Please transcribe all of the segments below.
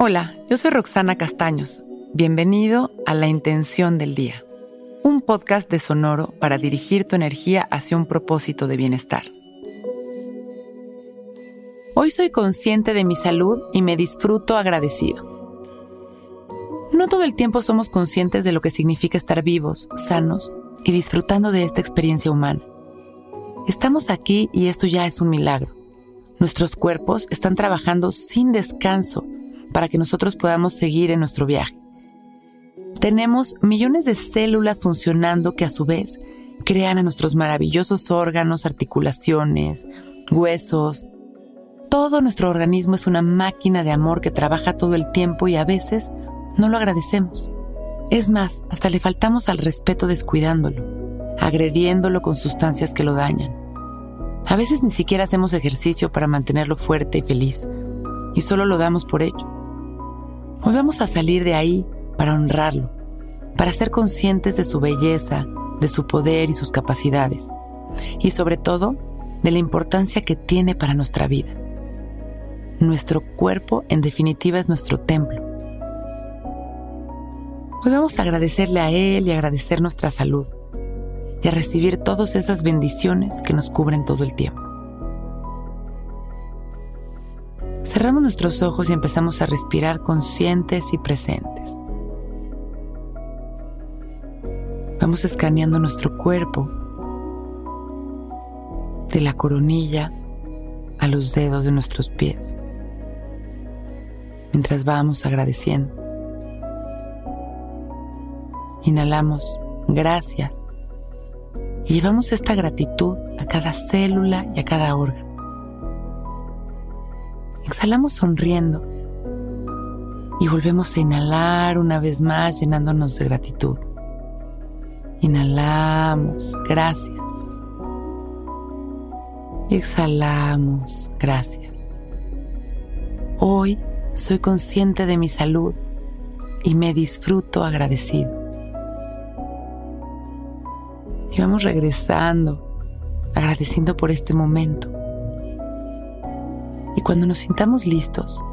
Hola, yo soy Roxana Castaños. Bienvenido a La Intención del Día, un podcast de Sonoro para dirigir tu energía hacia un propósito de bienestar. Hoy soy consciente de mi salud y me disfruto agradecido. No todo el tiempo somos conscientes de lo que significa estar vivos, sanos y disfrutando de esta experiencia humana. Estamos aquí y esto ya es un milagro. Nuestros cuerpos están trabajando sin descanso para que nosotros podamos seguir en nuestro viaje. Tenemos millones de células funcionando que a su vez crean a nuestros maravillosos órganos, articulaciones, huesos. Todo nuestro organismo es una máquina de amor que trabaja todo el tiempo y a veces no lo agradecemos. Es más, hasta le faltamos al respeto descuidándolo, agrediéndolo con sustancias que lo dañan. A veces ni siquiera hacemos ejercicio para mantenerlo fuerte y feliz, y solo lo damos por hecho. Hoy a salir de ahí para honrarlo, para ser conscientes de su belleza, de su poder y sus capacidades, y sobre todo de la importancia que tiene para nuestra vida. Nuestro cuerpo, en definitiva, es nuestro templo. Hoy a agradecerle a Él y agradecer nuestra salud, y a recibir todas esas bendiciones que nos cubren todo el tiempo. Cerramos nuestros ojos y empezamos a respirar conscientes y presentes. Vamos escaneando nuestro cuerpo de la coronilla a los dedos de nuestros pies, mientras vamos agradeciendo. Inhalamos gracias y llevamos esta gratitud a cada célula y a cada órgano. Exhalamos sonriendo y volvemos a inhalar una vez más llenándonos de gratitud. Inhalamos, gracias. Y exhalamos, gracias. Hoy soy consciente de mi salud y me disfruto agradecido. Y vamos regresando, agradeciendo por este momento y cuando nos sintamos listos,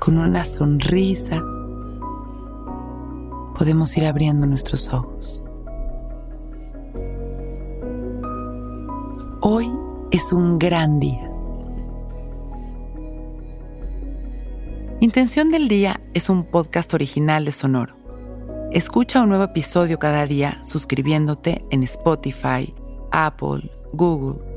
con una sonrisa, podemos ir abriendo nuestros ojos. Hoy es un gran día. Intención del Día es un podcast original de Sonoro. Escucha un nuevo episodio cada día suscribiéndote en Spotify, Apple, Google